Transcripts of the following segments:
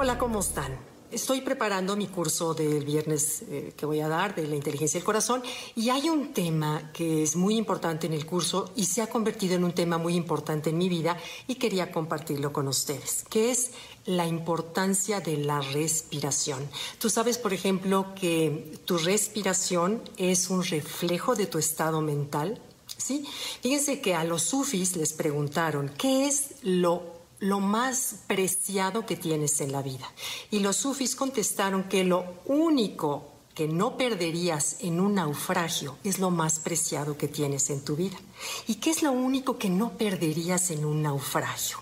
Hola, ¿cómo están? Estoy preparando mi curso del viernes eh, que voy a dar de la inteligencia del corazón y hay un tema que es muy importante en el curso y se ha convertido en un tema muy importante en mi vida y quería compartirlo con ustedes, que es la importancia de la respiración. Tú sabes, por ejemplo, que tu respiración es un reflejo de tu estado mental. ¿Sí? Fíjense que a los sufis les preguntaron, ¿qué es lo lo más preciado que tienes en la vida. Y los sufis contestaron que lo único que no perderías en un naufragio es lo más preciado que tienes en tu vida. ¿Y qué es lo único que no perderías en un naufragio?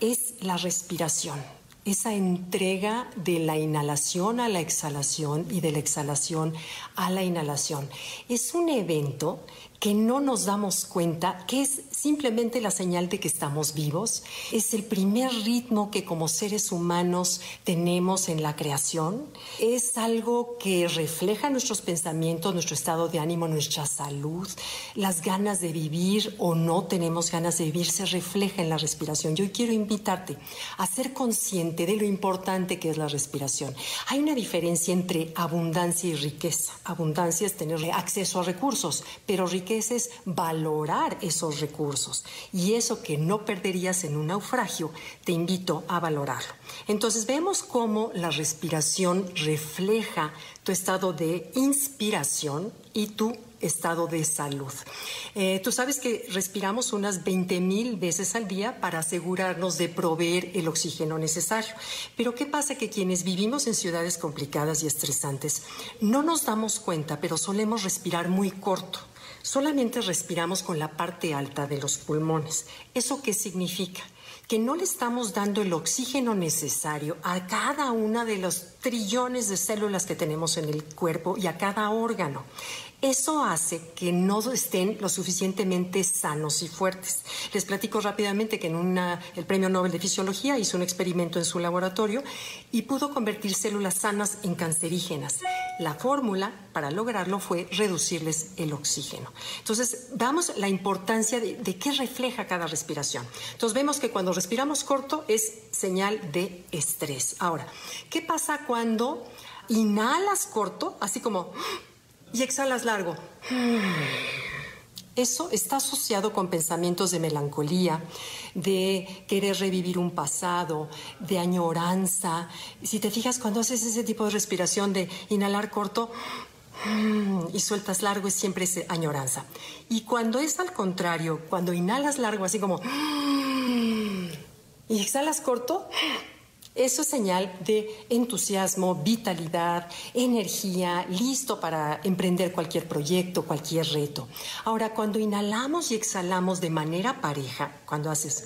Es la respiración, esa entrega de la inhalación a la exhalación y de la exhalación a la inhalación. Es un evento que no nos damos cuenta que es simplemente la señal de que estamos vivos. Es el primer ritmo que como seres humanos tenemos en la creación. Es algo que refleja nuestros pensamientos, nuestro estado de ánimo, nuestra salud, las ganas de vivir o no tenemos ganas de vivir, se refleja en la respiración. Yo quiero invitarte a ser consciente de lo importante que es la respiración. Hay una diferencia entre abundancia y riqueza. Abundancia es tener acceso a recursos, pero riqueza es valorar esos recursos y eso que no perderías en un naufragio, te invito a valorarlo. Entonces vemos cómo la respiración refleja tu estado de inspiración y tu estado de salud. Eh, tú sabes que respiramos unas 20 mil veces al día para asegurarnos de proveer el oxígeno necesario. Pero ¿qué pasa? Que quienes vivimos en ciudades complicadas y estresantes no nos damos cuenta, pero solemos respirar muy corto solamente respiramos con la parte alta de los pulmones. ¿Eso qué significa? Que no le estamos dando el oxígeno necesario a cada una de los trillones de células que tenemos en el cuerpo y a cada órgano. Eso hace que no estén lo suficientemente sanos y fuertes. Les platico rápidamente que en el Premio Nobel de Fisiología hizo un experimento en su laboratorio y pudo convertir células sanas en cancerígenas. La fórmula para lograrlo fue reducirles el oxígeno. Entonces, damos la importancia de, de qué refleja cada respiración. Entonces, vemos que cuando respiramos corto es señal de estrés. Ahora, ¿qué pasa cuando inhalas corto, así como y exhalas largo. Eso está asociado con pensamientos de melancolía, de querer revivir un pasado, de añoranza. Si te fijas, cuando haces ese tipo de respiración de inhalar corto y sueltas largo, es siempre esa añoranza. Y cuando es al contrario, cuando inhalas largo, así como y exhalas corto, eso es señal de entusiasmo, vitalidad, energía, listo para emprender cualquier proyecto, cualquier reto. Ahora, cuando inhalamos y exhalamos de manera pareja, cuando haces...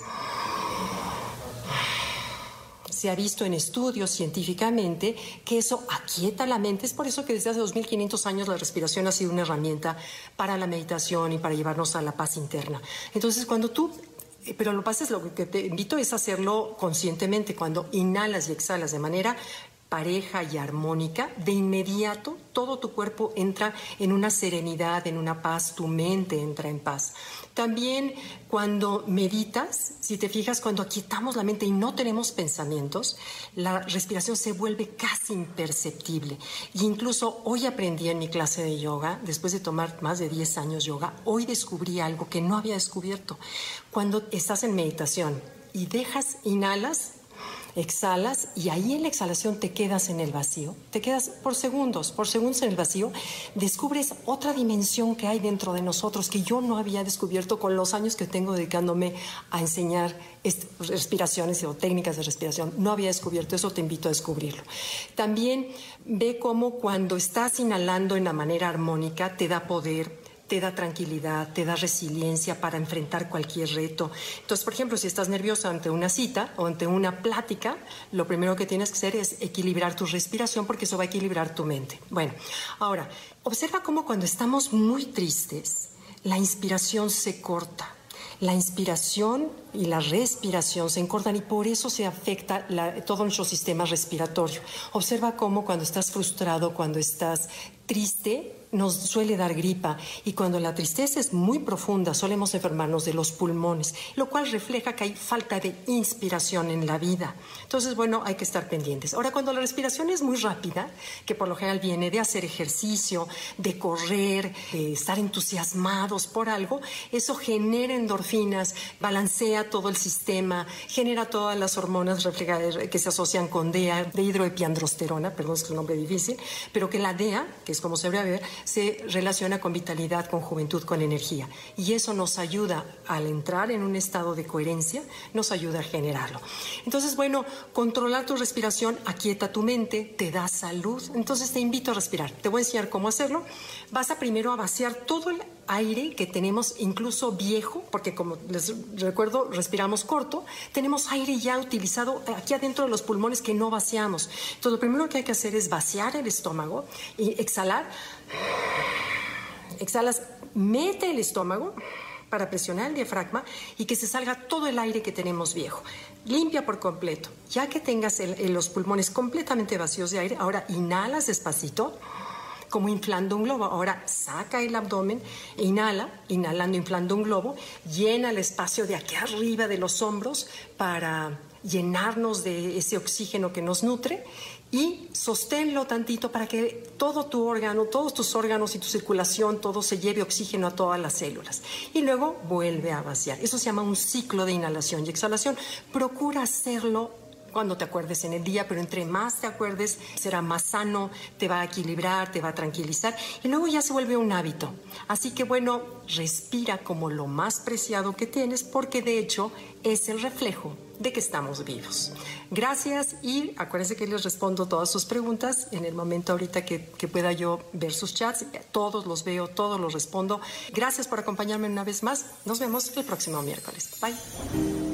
Se ha visto en estudios científicamente que eso aquieta la mente. Es por eso que desde hace 2500 años la respiración ha sido una herramienta para la meditación y para llevarnos a la paz interna. Entonces, cuando tú pero lo que pasa es lo que te invito es hacerlo conscientemente. Cuando inhalas y exhalas de manera pareja y armónica, de inmediato todo tu cuerpo entra en una serenidad, en una paz, tu mente entra en paz. También cuando meditas, si te fijas, cuando aquietamos la mente y no tenemos pensamientos, la respiración se vuelve casi imperceptible. Y incluso hoy aprendí en mi clase de yoga, después de tomar más de 10 años yoga, hoy descubrí algo que no había descubierto. Cuando estás en meditación y dejas, inhalas, exhalas y ahí en la exhalación te quedas en el vacío, te quedas por segundos, por segundos en el vacío, descubres otra dimensión que hay dentro de nosotros que yo no había descubierto con los años que tengo dedicándome a enseñar respiraciones o técnicas de respiración. No había descubierto eso, te invito a descubrirlo. También ve cómo cuando estás inhalando en la manera armónica te da poder, te da tranquilidad, te da resiliencia para enfrentar cualquier reto. Entonces, por ejemplo, si estás nervioso ante una cita o ante una plática, lo primero que tienes que hacer es equilibrar tu respiración porque eso va a equilibrar tu mente. Bueno, ahora, observa cómo cuando estamos muy tristes, la inspiración se corta. La inspiración y la respiración se encortan y por eso se afecta todo nuestro sistema respiratorio. Observa cómo cuando estás frustrado, cuando estás triste, nos suele dar gripa y cuando la tristeza es muy profunda solemos enfermarnos de los pulmones, lo cual refleja que hay falta de inspiración en la vida. Entonces, bueno, hay que estar pendientes. Ahora, cuando la respiración es muy rápida, que por lo general viene de hacer ejercicio, de correr, de estar entusiasmados por algo, eso genera endorfinas, balancea todo el sistema, genera todas las hormonas que se asocian con DEA, de hidroepiandrosterona, perdón, es un nombre difícil, pero que la DEA, que es como se ver, se relaciona con vitalidad, con juventud, con energía. Y eso nos ayuda al entrar en un estado de coherencia, nos ayuda a generarlo. Entonces, bueno, controlar tu respiración aquieta tu mente, te da salud. Entonces te invito a respirar. Te voy a enseñar cómo hacerlo. Vas a primero a vaciar todo el aire que tenemos incluso viejo, porque como les recuerdo, respiramos corto, tenemos aire ya utilizado aquí adentro de los pulmones que no vaciamos. Entonces lo primero que hay que hacer es vaciar el estómago y exhalar. Exhalas, mete el estómago para presionar el diafragma y que se salga todo el aire que tenemos viejo. Limpia por completo. Ya que tengas los pulmones completamente vacíos de aire, ahora inhalas despacito como inflando un globo. Ahora saca el abdomen inhala, inhalando, inflando un globo, llena el espacio de aquí arriba de los hombros para llenarnos de ese oxígeno que nos nutre y sosténlo tantito para que todo tu órgano, todos tus órganos y tu circulación, todo se lleve oxígeno a todas las células. Y luego vuelve a vaciar. Eso se llama un ciclo de inhalación y exhalación. Procura hacerlo cuando te acuerdes en el día, pero entre más te acuerdes, será más sano, te va a equilibrar, te va a tranquilizar y luego ya se vuelve un hábito. Así que bueno, respira como lo más preciado que tienes porque de hecho es el reflejo de que estamos vivos. Gracias y acuérdense que les respondo todas sus preguntas en el momento ahorita que, que, pueda yo ver sus chats. Todos los veo, todos los respondo. Gracias por acompañarme una vez más. Nos vemos el próximo miércoles. Bye.